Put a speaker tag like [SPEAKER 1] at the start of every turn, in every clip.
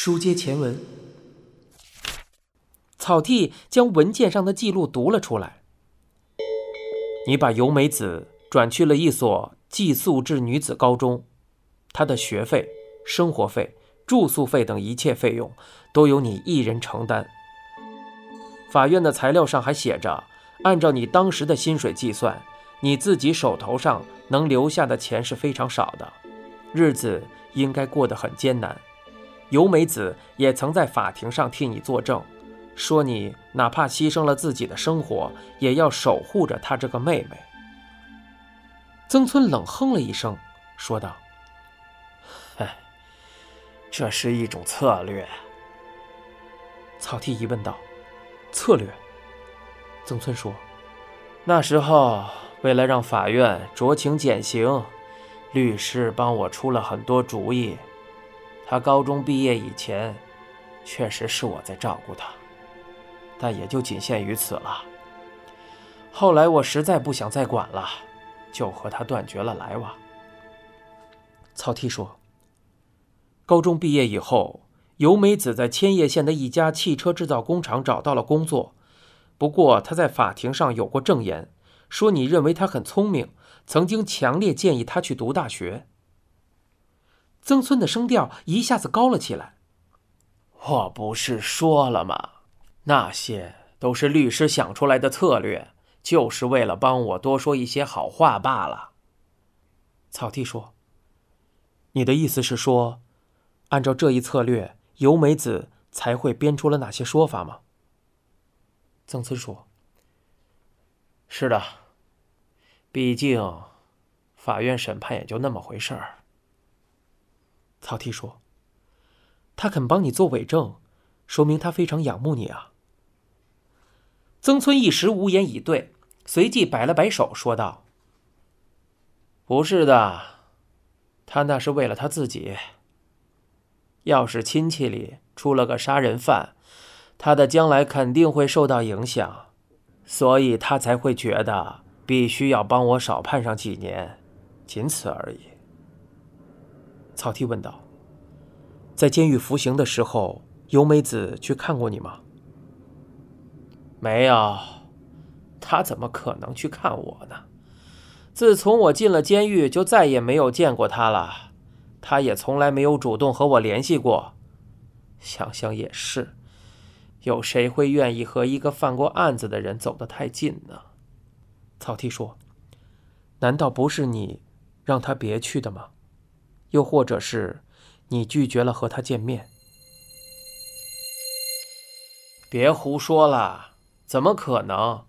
[SPEAKER 1] 书接前文，草剃将文件上的记录读了出来。你把由美子转去了一所寄宿制女子高中，她的学费、生活费、住宿费等一切费用都由你一人承担。法院的材料上还写着，按照你当时的薪水计算，你自己手头上能留下的钱是非常少的。日子应该过得很艰难，尤美子也曾在法庭上替你作证，说你哪怕牺牲了自己的生活，也要守护着她这个妹妹。曾村冷哼了一声，说道：“
[SPEAKER 2] 哎，这是一种策略。”
[SPEAKER 1] 草剃疑问道：“策略？”
[SPEAKER 2] 曾村说：“那时候为了让法院酌情减刑。”律师帮我出了很多主意。他高中毕业以前，确实是我在照顾他，但也就仅限于此了。后来我实在不想再管了，就和他断绝了来往。
[SPEAKER 1] 曹丕说：“高中毕业以后，尤美子在千叶县的一家汽车制造工厂找到了工作。不过他在法庭上有过证言，说你认为他很聪明。”曾经强烈建议他去读大学。曾村的声调一下子高了起来。
[SPEAKER 2] 我不是说了吗？那些都是律师想出来的策略，就是为了帮我多说一些好话罢了。
[SPEAKER 1] 草剃说：“你的意思是说，按照这一策略，由美子才会编出了哪些说法吗？”
[SPEAKER 2] 曾村说：“是的。”毕竟，法院审判也就那么回事儿。
[SPEAKER 1] 曹丕说：“他肯帮你做伪证，说明他非常仰慕你啊。”曾村一时无言以对，随即摆了摆手，说道：“
[SPEAKER 2] 不是的，他那是为了他自己。要是亲戚里出了个杀人犯，他的将来肯定会受到影响，所以他才会觉得。”必须要帮我少判上几年，仅此而已。
[SPEAKER 1] 草剃问道：“在监狱服刑的时候，由美子去看过你吗？”“
[SPEAKER 2] 没有，他怎么可能去看我呢？自从我进了监狱，就再也没有见过他了。他也从来没有主动和我联系过。想想也是，有谁会愿意和一个犯过案子的人走得太近呢？”
[SPEAKER 1] 草剃说：“难道不是你让他别去的吗？又或者是你拒绝了和他见面？”
[SPEAKER 2] 别胡说了，怎么可能？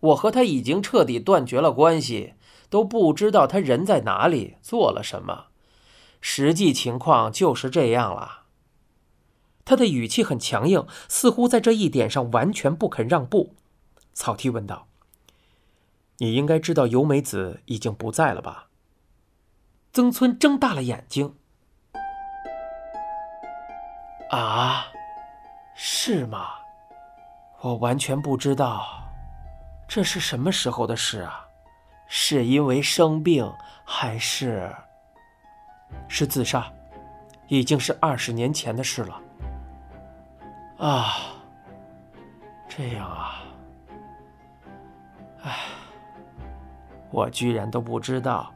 [SPEAKER 2] 我和他已经彻底断绝了关系，都不知道他人在哪里，做了什么。实际情况就是这样了。
[SPEAKER 1] 他的语气很强硬，似乎在这一点上完全不肯让步。草剃问道。你应该知道尤美子已经不在了吧？曾村睁大了眼睛。
[SPEAKER 2] 啊，是吗？我完全不知道，这是什么时候的事啊？是因为生病还是？
[SPEAKER 1] 是自杀，已经是二十年前的事了。
[SPEAKER 2] 啊，这样啊，唉。我居然都不知道，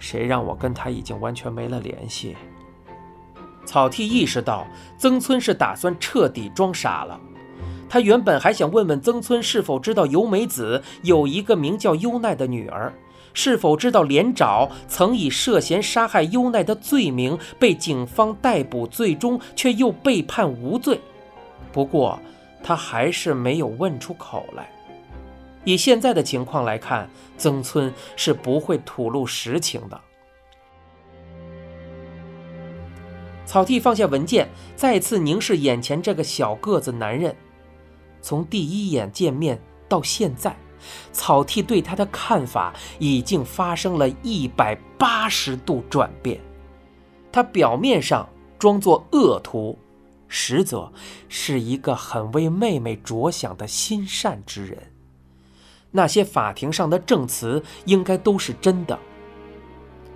[SPEAKER 2] 谁让我跟他已经完全没了联系。
[SPEAKER 1] 草剃意识到曾村是打算彻底装傻了。他原本还想问问曾村是否知道由美子有一个名叫优奈的女儿，是否知道连长曾以涉嫌杀害优奈的罪名被警方逮捕，最终却又被判无罪。不过他还是没有问出口来。以现在的情况来看，曾村是不会吐露实情的。草剃放下文件，再次凝视眼前这个小个子男人。从第一眼见面到现在，草剃对他的看法已经发生了一百八十度转变。他表面上装作恶徒，实则是一个很为妹妹着想的心善之人。那些法庭上的证词应该都是真的。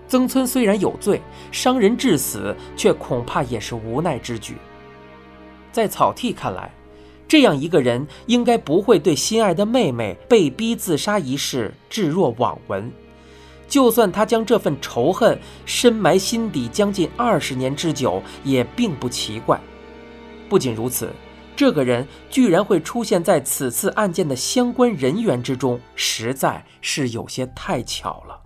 [SPEAKER 1] 曾村虽然有罪，伤人致死，却恐怕也是无奈之举。在草剃看来，这样一个人应该不会对心爱的妹妹被逼自杀一事置若罔闻。就算他将这份仇恨深埋心底将近二十年之久，也并不奇怪。不仅如此，这个人居然会出现在此次案件的相关人员之中，实在是有些太巧了。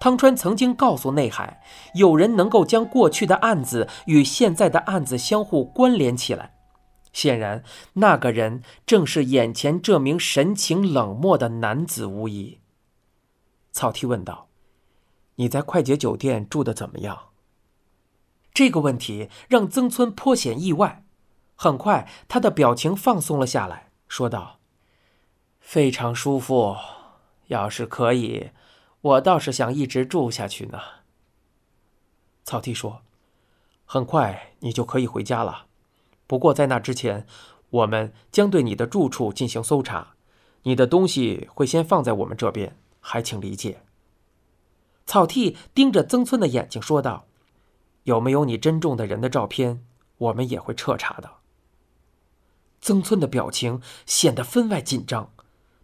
[SPEAKER 1] 汤川曾经告诉内海，有人能够将过去的案子与现在的案子相互关联起来。显然，那个人正是眼前这名神情冷漠的男子无疑。草剃问道：“你在快捷酒店住的怎么样？”这个问题让曾村颇显意外。很快，他的表情放松了下来，说道：“非常舒服，要是可以。”我倒是想一直住下去呢。草剃说：“很快你就可以回家了，不过在那之前，我们将对你的住处进行搜查，你的东西会先放在我们这边，还请理解。”草剃盯着曾村的眼睛说道：“有没有你珍重的人的照片？我们也会彻查的。”曾村的表情显得分外紧张，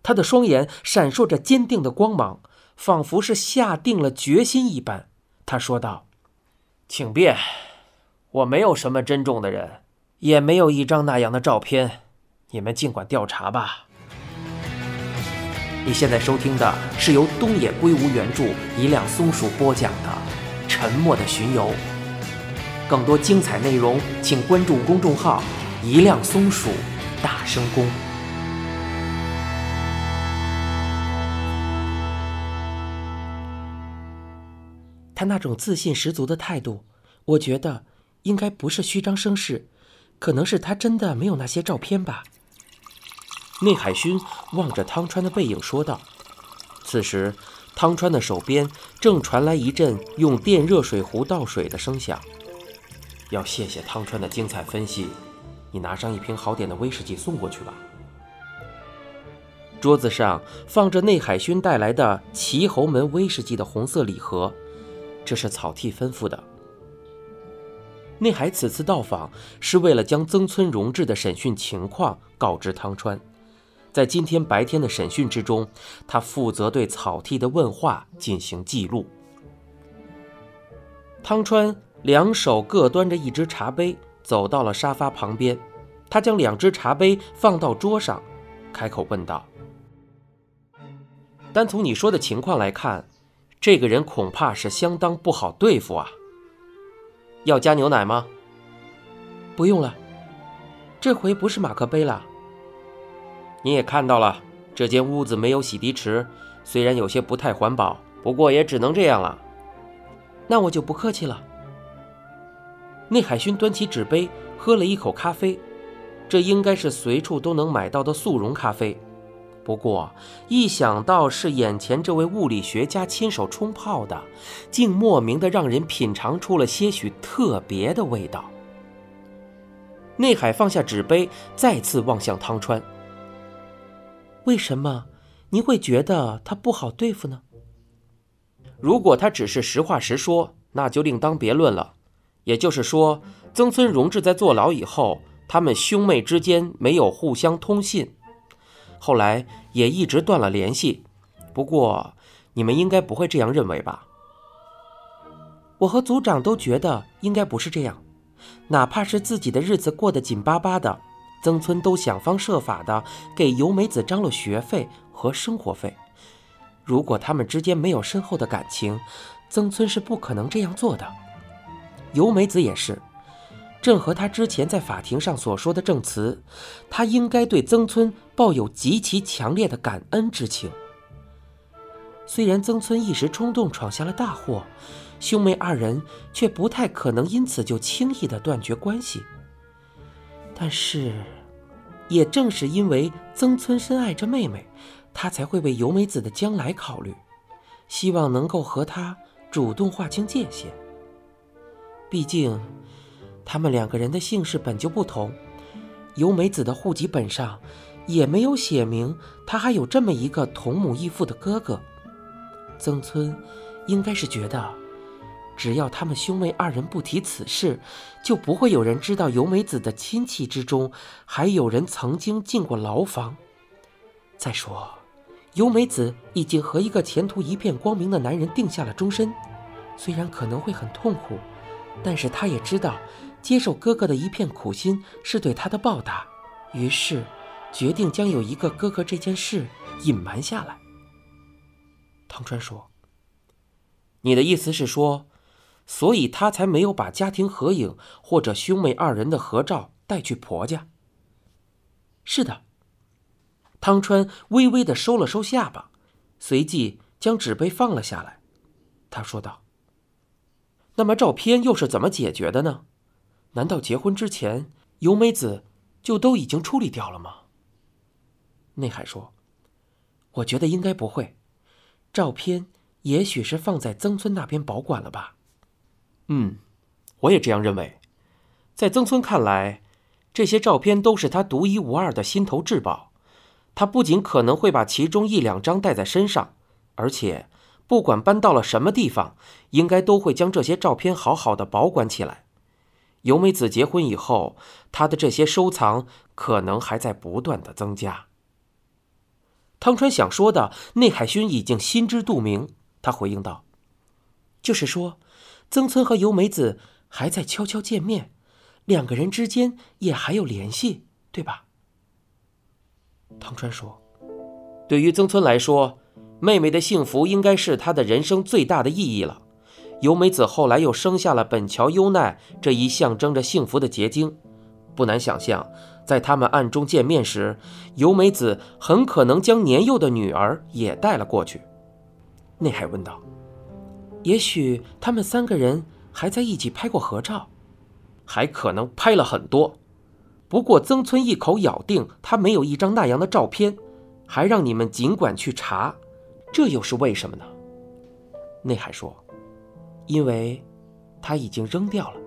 [SPEAKER 1] 他的双眼闪烁着坚定的光芒。仿佛是下定了决心一般，他说道：“请便，我没有什么珍重的人，也没有一张那样的照片，你们尽管调查吧。”你现在收听的是由东野圭吾原著、一辆松鼠播讲的《沉默的巡游》，更多精彩内容请关注公众号“一辆松鼠大声公”。他那种自信十足的态度，我觉得应该不是虚张声势，可能是他真的没有那些照片吧。内海勋望着汤川的背影说道。此时，汤川的手边正传来一阵用电热水壶倒水的声响。要谢谢汤川的精彩分析，你拿上一瓶好点的威士忌送过去吧。桌子上放着内海勋带来的齐侯门威士忌的红色礼盒。这是草剃吩咐的。内海此次到访是为了将曾村荣治的审讯情况告知汤川。在今天白天的审讯之中，他负责对草剃的问话进行记录。汤川两手各端着一只茶杯，走到了沙发旁边。他将两只茶杯放到桌上，开口问道：“单从你说的情况来看。”这个人恐怕是相当不好对付啊！要加牛奶吗？不用了，这回不是马克杯了。你也看到了，这间屋子没有洗涤池，虽然有些不太环保，不过也只能这样了。那我就不客气了。内海勋端起纸杯，喝了一口咖啡，这应该是随处都能买到的速溶咖啡。不过，一想到是眼前这位物理学家亲手冲泡的，竟莫名的让人品尝出了些许特别的味道。内海放下纸杯，再次望向汤川。为什么您会觉得他不好对付呢？如果他只是实话实说，那就另当别论了。也就是说，曾村荣志在坐牢以后，他们兄妹之间没有互相通信。后来也一直断了联系，不过你们应该不会这样认为吧？我和组长都觉得应该不是这样，哪怕是自己的日子过得紧巴巴的，曾村都想方设法的给由美子张罗学费和生活费。如果他们之间没有深厚的感情，曾村是不可能这样做的。由美子也是。正和他之前在法庭上所说的证词，他应该对曾村抱有极其强烈的感恩之情。虽然曾村一时冲动闯下了大祸，兄妹二人却不太可能因此就轻易的断绝关系。但是，也正是因为曾村深爱着妹妹，他才会为由美子的将来考虑，希望能够和她主动划清界限。毕竟。他们两个人的姓氏本就不同，由美子的户籍本上也没有写明她还有这么一个同母异父的哥哥。曾村应该是觉得只要他们兄妹二人不提此事，就不会有人知道由美子的亲戚之中还有人曾经进过牢房。再说，由美子已经和一个前途一片光明的男人定下了终身，虽然可能会很痛苦，但是他也知道，接受哥哥的一片苦心是对他的报答，于是决定将有一个哥哥这件事隐瞒下来。汤川说：“你的意思是说？”所以他才没有把家庭合影或者兄妹二人的合照带去婆家。是的。汤川微微的收了收下巴，随即将纸杯放了下来。他说道：“那么照片又是怎么解决的呢？难道结婚之前由美子就都已经处理掉了吗？”内海说：“我觉得应该不会，照片也许是放在曾村那边保管了吧。”嗯，我也这样认为。在曾村看来，这些照片都是他独一无二的心头至宝。他不仅可能会把其中一两张带在身上，而且不管搬到了什么地方，应该都会将这些照片好好的保管起来。由美子结婚以后，她的这些收藏可能还在不断的增加。汤川想说的，内海勋已经心知肚明。他回应道：“就是说。”曾村和由美子还在悄悄见面，两个人之间也还有联系，对吧？汤川说：“对于曾村来说，妹妹的幸福应该是他的人生最大的意义了。由美子后来又生下了本桥优奈这一象征着幸福的结晶，不难想象，在他们暗中见面时，由美子很可能将年幼的女儿也带了过去。”内海问道。也许他们三个人还在一起拍过合照，还可能拍了很多。不过曾村一口咬定他没有一张那样的照片，还让你们尽管去查，这又是为什么呢？内海说：“因为他已经扔掉了。”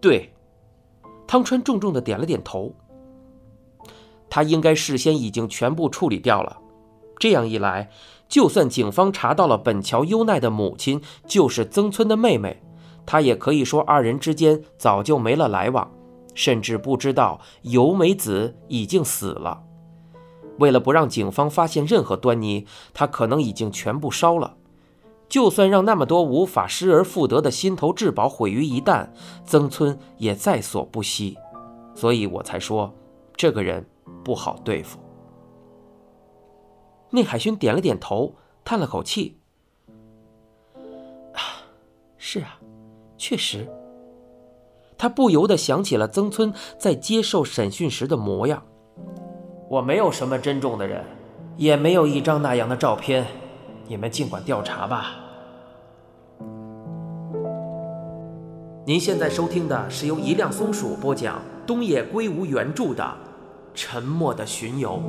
[SPEAKER 1] 对，汤川重重的点了点头。他应该事先已经全部处理掉了，这样一来。就算警方查到了本桥优奈的母亲就是曾村的妹妹，他也可以说二人之间早就没了来往，甚至不知道由美子已经死了。为了不让警方发现任何端倪，他可能已经全部烧了。就算让那么多无法失而复得的心头至宝毁于一旦，曾村也在所不惜。所以我才说，这个人不好对付。内海勋点了点头，叹了口气：“啊，是啊，确实。”他不由得想起了曾村在接受审讯时的模样。我没有什么珍重的人，也没有一张那样的照片，你们尽管调查吧。您现在收听的是由一辆松鼠播讲、东野圭吾原著的《沉默的巡游》。